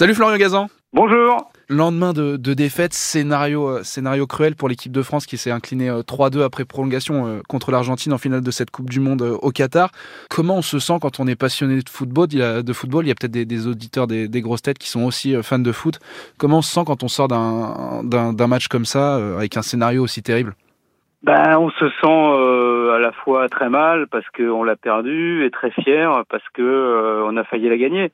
Salut Florian Gazan. Bonjour. Lendemain de, défaite, scénario, euh, scénario cruel pour l'équipe de France qui s'est inclinée 3-2 euh, après prolongation euh, contre l'Argentine en finale de cette Coupe du Monde au Qatar. Comment on se sent quand on est passionné de football? Il y a, de football, il y a peut-être des, auditeurs des, grosses têtes qui sont aussi fans de foot. Comment on se sent quand on sort d'un match comme ça avec un scénario aussi terrible? Ben, on se sent à la fois très mal parce qu'on l'a perdu et très fier parce que on a failli la gagner.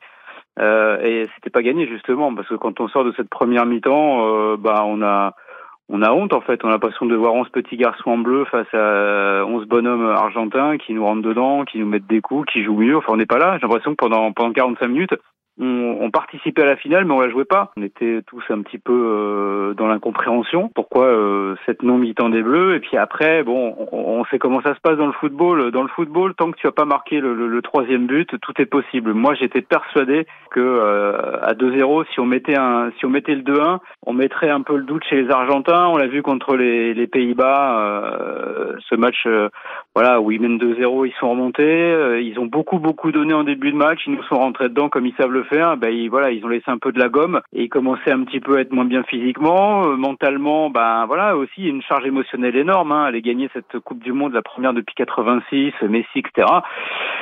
Euh, et c'était pas gagné justement parce que quand on sort de cette première mi-temps, euh, bah on a on a honte en fait. On a l'impression de voir 11 petits garçons en bleu face à 11 bonhommes argentins qui nous rentrent dedans, qui nous mettent des coups, qui jouent mieux. Enfin, on n'est pas là. J'ai l'impression que pendant pendant 45 minutes, on, participait à la finale, mais on la jouait pas. On était tous un petit peu euh, dans l'incompréhension. Pourquoi euh, cette non mi-temps des Bleus? Et puis après, bon, on, sait comment ça se passe dans le football. Dans le football, tant que tu as pas marqué le, troisième but, tout est possible. Moi, j'étais persuadé que euh, à 2-0, si on mettait un, si on mettait le 2-1, on mettrait un peu le doute chez les Argentins. On l'a vu contre les, les Pays-Bas, ce match, voilà, où ils mènent 2-0, ils sont remontés. ils ont beaucoup beaucoup donné en début de match. Ils nous sont rentrés dedans comme ils savent le faire, ben ils, voilà, ils ont laissé un peu de la gomme et ils commençaient un petit peu à être moins bien physiquement, euh, mentalement, ben voilà aussi une charge émotionnelle énorme. Hein, aller gagner cette Coupe du Monde, la première depuis 86, Messi, etc.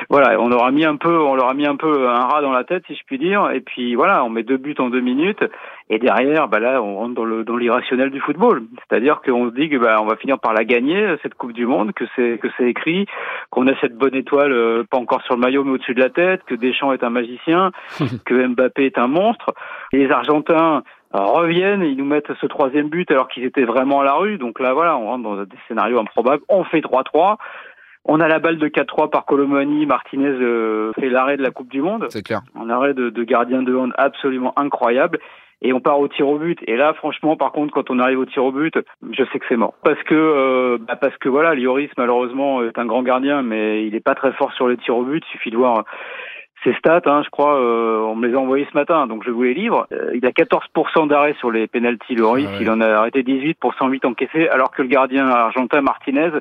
Voilà, on leur mis un peu, on leur a mis un peu un rat dans la tête, si je puis dire. Et puis voilà, on met deux buts en deux minutes et derrière, ben là, on rentre dans le dans l'irrationnel du football. C'est-à-dire qu'on se dit que ben, on va finir par la gagner cette Coupe du Monde, que c'est que c'est écrit, qu'on a cette bonne étoile, euh, pas encore sur le maillot mais au-dessus de la tête, que Deschamps est un magicien, que Mbappé est un monstre. les Argentins reviennent, ils nous mettent ce troisième but alors qu'ils étaient vraiment à la rue. Donc là, voilà, on rentre dans des scénarios improbables. On fait 3-3. On a la balle de 4-3 par Colomani. Martinez euh, fait l'arrêt de la Coupe du Monde. C'est clair. Un arrêt de, gardien de hand absolument incroyable. Et on part au tir au but. Et là, franchement, par contre, quand on arrive au tir au but, je sais que c'est mort. Parce que, euh, bah parce que voilà, Lioris malheureusement est un grand gardien, mais il n'est pas très fort sur les tirs au but. Il suffit de voir ces stats, hein, je crois, euh, on me les a envoyés ce matin, donc je vous les livre. Euh, il a 14% d'arrêt sur les pénalties, Loris. Ah il en a arrêté 18 pour 108 encaissés, alors que le gardien argentin Martinez,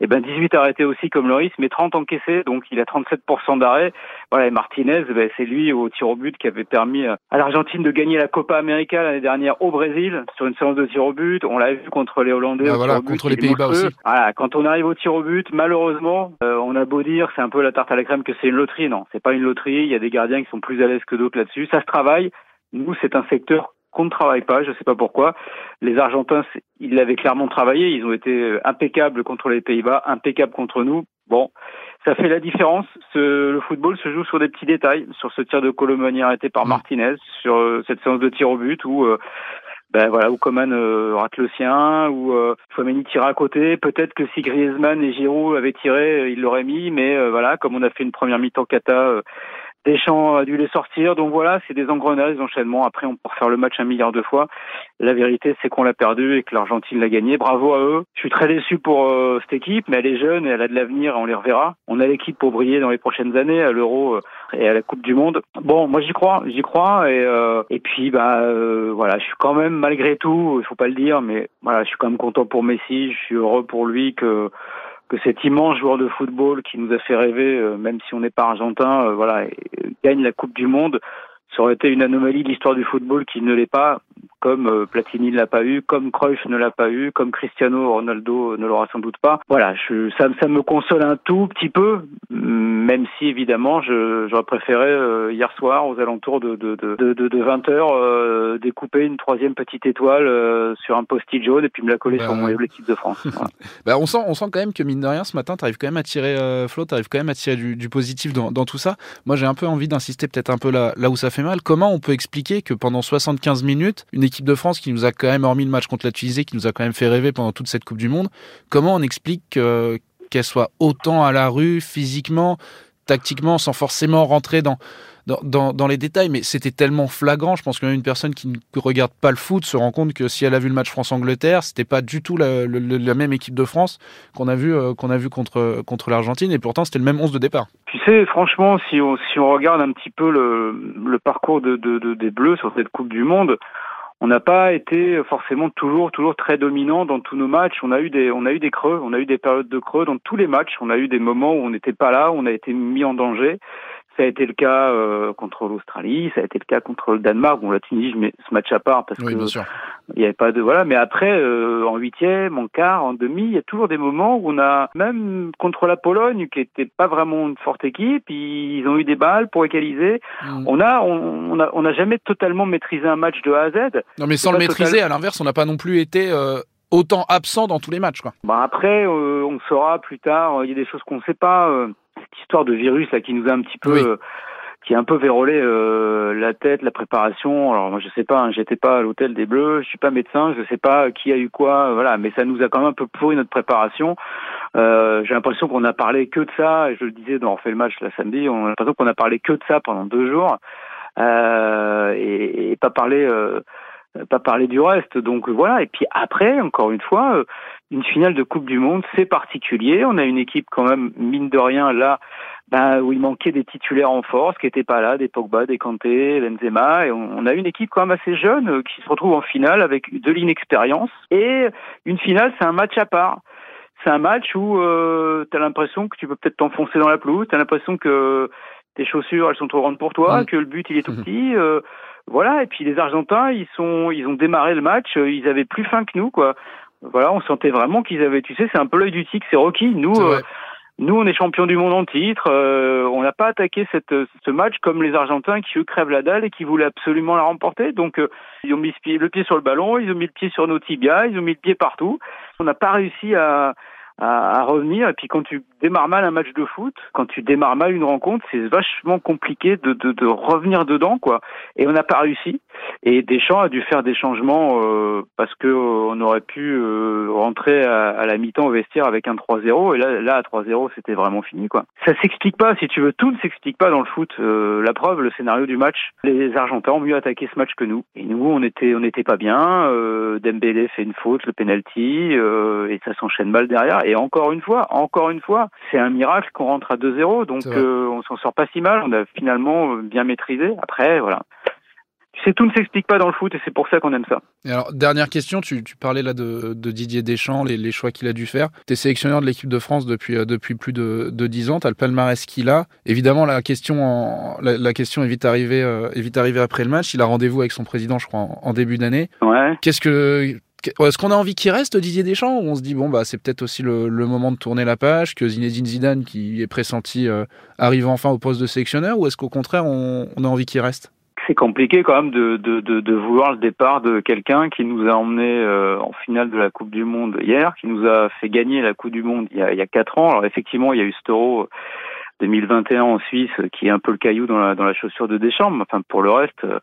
eh ben 18 arrêtés aussi comme Loris, mais 30 encaissés, donc il a 37% d'arrêt. Voilà, et Martinez, ben, c'est lui au tir au but qui avait permis à l'Argentine de gagner la Copa América l'année dernière au Brésil sur une séance de tir au but. On l'a vu contre les Hollandais. Ah, voilà, contre les Pays-Bas aussi. Voilà, quand on arrive au tir au but, malheureusement, euh, on a beau dire c'est un peu la tarte à la crème que c'est une loterie, non, c'est pas une loterie. Il y a des gardiens qui sont plus à l'aise que d'autres là-dessus. Ça se travaille. Nous, c'est un secteur qu'on ne travaille pas, je ne sais pas pourquoi. Les Argentins, ils l'avaient clairement travaillé, ils ont été euh, impeccables contre les Pays-Bas, impeccables contre nous. Bon, ça fait la différence. le football se joue sur des petits détails, sur ce tir de Colomani arrêté par mm. Martinez, sur euh, cette séance de tir au but où euh, ben voilà, où Coman rate le sien, où euh, Fomeni tire à côté. Peut-être que si Griezmann et Giroud avaient tiré, il l'aurait mis, mais voilà, comme on a fait une première mi-temps cata Deschamps a dû les sortir. Donc voilà, c'est des engrenages, des enchaînements. Après, on peut refaire le match un milliard de fois. La vérité, c'est qu'on l'a perdu et que l'Argentine l'a gagné. Bravo à eux. Je suis très déçu pour euh, cette équipe, mais elle est jeune et elle a de l'avenir on les reverra. On a l'équipe pour briller dans les prochaines années à l'Euro euh, et à la Coupe du Monde. Bon, moi j'y crois, j'y crois. Et, euh, et puis, bah voilà, je suis quand même, malgré tout, il faut pas le dire, mais voilà, je suis quand même content pour Messi. Je suis heureux pour lui que que cet immense joueur de football qui nous a fait rêver, euh, même si on n'est pas argentin, euh, voilà, gagne la Coupe du Monde. Ça aurait été une anomalie de l'histoire du football qui ne l'est pas comme euh, Platini ne l'a pas eu, comme Cruyff ne l'a pas eu, comme Cristiano Ronaldo ne l'aura sans doute pas. Voilà, je, ça, ça, me console un tout petit peu, même si évidemment j'aurais préféré euh, hier soir aux alentours de, de, de, de, de 20 heures euh, découper une troisième petite étoile sur un post-it jaune et puis me la coller sur mon l'équipe de France. bah, on, sent, on sent quand même que mine de rien ce matin, tu arrives quand même à tirer, Flo, tu arrives quand même à tirer du, du positif dans, dans, tout ça. Moi j'ai un peu envie d'insister peut-être un peu là, là où ça fait mal. Comment on peut expliquer que pendant 75 minutes, une équipe de France qui nous a quand même, hormis le match contre la Tunisie, qui nous a quand même fait rêver pendant toute cette Coupe du Monde, comment on explique qu'elle soit autant à la rue physiquement, tactiquement, sans forcément rentrer dans, dans, les détails, mais c'était tellement flagrant. Je pense que même une personne qui ne regarde pas le foot se rend compte que si elle a vu le match France-Angleterre, c'était pas du tout la, même équipe de France qu'on a vu, euh, qu'on a vu contre, contre l'Argentine, et pourtant c'était le même 11 de départ. Tu sais, franchement, si on, si on regarde un petit peu le, le parcours de, de, des Bleus sur cette Coupe du Monde, on n'a pas été forcément toujours toujours très dominant dans tous nos matchs. On a eu des on a eu des creux, on a eu des périodes de creux dans tous les matchs. On a eu des moments où on n'était pas là, où on a été mis en danger. Ça a été le cas euh, contre l'Australie, ça a été le cas contre le Danemark. Bon, la Tunisie, je mets ce match à part parce oui, que il n'y avait pas de voilà. Mais après, euh, en huitième, en quart, en demi, il y a toujours des moments où on a même contre la Pologne, qui était pas vraiment une forte équipe, ils ont eu des balles pour égaliser. Mm. On a, on, on a, on a jamais totalement maîtrisé un match de A à Z. Non, mais sans le maîtriser, total. à l'inverse, on n'a pas non plus été euh, autant absent dans tous les matchs. Quoi. Bah après, euh, on saura plus tard. Il y a des choses qu'on ne sait pas. euh, histoire de virus là qui nous a un petit peu, Oui. euh, qui a un peu vérolé euh, la tête, la préparation. Alors moi je sais pas, hein, j'étais pas à l'hôtel des Bleus, je suis pas médecin, je sais pas qui a eu quoi, euh, voilà. Mais ça nous a quand même un peu pourri notre préparation. Euh, J'ai l'impression qu'on a parlé que de ça. Et je le disais dans on refait le match la samedi, on a l'impression qu'on a parlé que de ça pendant deux jours euh, et, et pas parlé. Euh, pas parler du reste. Donc voilà. Et puis après, encore une fois, euh, une finale de Coupe du Monde, c'est particulier. On a une équipe quand même, mine de rien, là, ben, où il manquait des titulaires en force, qui n'étaient pas là, des Pogba, des Kanté, Benzema. Et on, on a une équipe quand même assez jeune euh, qui se retrouve en finale avec de l'inexpérience. Et une finale, c'est un match à part. C'est un match où euh, tu as l'impression que tu peux peut-être t'enfoncer dans la pelouse, tu as l'impression que tes chaussures, elles sont trop grandes pour toi, Mm. que le but, il est tout Mhm. petit. euh, voilà, et puis les Argentins, ils sont, ils ont démarré le match, euh, ils avaient plus faim que nous, quoi. Voilà, on sentait vraiment qu'ils avaient, tu sais, c'est un peu l'œil du tigre, c'est Rocky. Nous, euh, nous, on est champion du monde en titre. euh, on n'a pas attaqué cette, ce match comme les Argentins qui eux crèvent la dalle et qui voulaient absolument la remporter. Donc, euh, ils ont mis le pied sur le ballon, ils ont mis le pied sur nos tibias, ils ont mis le pied partout. On n'a pas réussi à, à, à revenir. Et puis, quand tu démarres mal un match de foot, quand tu démarres mal une rencontre, c'est vachement compliqué de, de, de revenir dedans, quoi. Et on n'a pas réussi. Et Deschamps a dû faire des changements euh, parce que euh, on aurait pu euh, rentrer à, à la mi-temps au vestiaire avec un 3-0 et là, là à 3-0 c'était vraiment fini quoi. Ça s'explique pas si tu veux, tout ne s'explique pas dans le foot. Euh, la preuve, le scénario du match, les Argentins ont mieux attaqué ce match que nous et nous on était on n'était pas bien. Euh, Dembélé fait une faute, le penalty et ça s'enchaîne mal derrière. Et encore une fois, encore une fois, c'est un miracle qu'on rentre à 2-0 donc euh, on s'en sort pas si mal. On a finalement euh, bien maîtrisé. Après voilà. Tout ne s'explique pas dans le foot et c'est pour ça qu'on aime ça. Et alors, dernière question, tu, tu parlais là de, de Didier Deschamps, les, les choix qu'il a dû faire. Tu es sélectionneur de l'équipe de France depuis, euh, depuis plus de, de 10 ans, tu as le palmarès qu'il a. Évidemment, la question, en- la, la question est vite, arrivée, euh, est vite arrivée après le match. Il a rendez-vous avec son président, je crois, en, en début d'année. Ouais. Qu'est-ce que. Est-ce qu'on a envie qu'il reste Didier Deschamps ou on se dit bon bah c'est peut-être aussi le, moment de tourner la page que Zinedine Zidane qui est pressenti euh, arrive enfin au poste de sélectionneur ou est-ce qu'au contraire on, a envie qu'il reste? C'est compliqué quand même de, vouloir le départ de quelqu'un qui nous a emmené euh, en finale de la Coupe du Monde hier, qui nous a fait gagner la Coupe du Monde il y a, il quatre ans. Alors effectivement, il y a eu Euro 2021 en Suisse qui est un peu le caillou dans la, chaussure de Deschamps. Enfin, pour le reste, euh,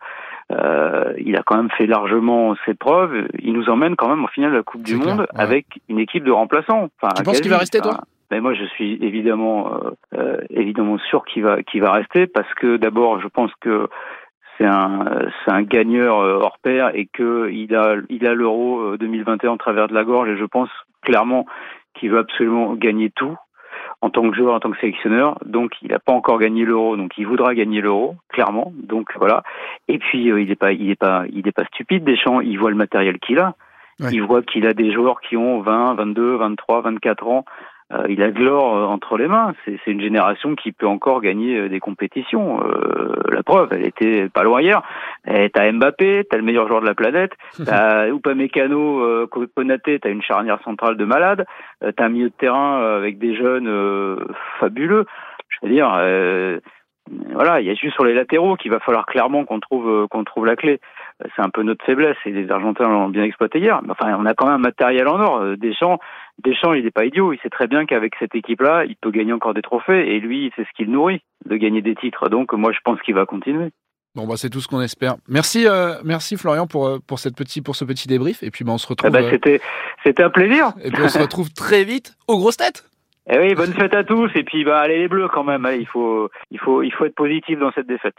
il a quand même fait largement ses preuves. Il nous emmène quand même en finale de la Coupe du clair, Monde ouais. avec une équipe de remplaçants. Enfin, Tu penses qu'il va rester, toi? Mais moi, je suis évidemment, euh, euh, évidemment sûr qu'il va, qu'il va rester parce que d'abord, je pense que c'est un, c'est un gagneur euh, hors pair et que il a, il a l'Euro euh, 2021 en travers de la gorge et je pense clairement qu'il veut absolument gagner tout en tant que joueur, en tant que sélectionneur. Donc, il n'a pas encore gagné l'Euro, donc il voudra gagner l'Euro, clairement. Donc voilà. Et puis, euh, il n'est pas, il est pas, il est pas stupide. Deschamps, il voit le matériel qu'il a. Ouais. Il voit qu'il a des joueurs qui ont 20, 22, 23, 24 ans. Euh, il a de l'or euh, entre les mains. C'est une génération qui peut encore gagner euh, des compétitions. Euh, la preuve, elle était pas loin hier. Et T'as Mbappé, t'as le meilleur joueur de la planète. T'as Upamecano, euh, Konaté, t'as une charnière centrale de malade. Euh, t'as un milieu de terrain avec des jeunes euh, fabuleux. Je veux dire, euh, voilà, il y a juste sur les latéraux qu'il va falloir clairement qu'on trouve qu'on trouve la clé. C'est un peu notre faiblesse et les Argentins l'ont bien exploité hier. Enfin, on a quand même un matériel en or. Deschamps, Deschamps, il n'est pas idiot. Il sait très bien qu'avec cette équipe-là, il peut gagner encore des trophées. Et lui, c'est ce qu'il nourrit, de gagner des titres. Donc, moi, je pense qu'il va continuer. Bon bah c'est tout ce qu'on espère. Merci euh, merci Florian pour euh, pour cette petit pour ce petit débrief et puis bah on se Eh retrouve euh, c'était, c'était un plaisir. et puis on se retrouve très vite aux grosses têtes. Eh oui, bonne fête à tous. Et puis, bah, allez les Bleus quand même. Allez, il faut, il faut, il faut être positif dans cette défaite.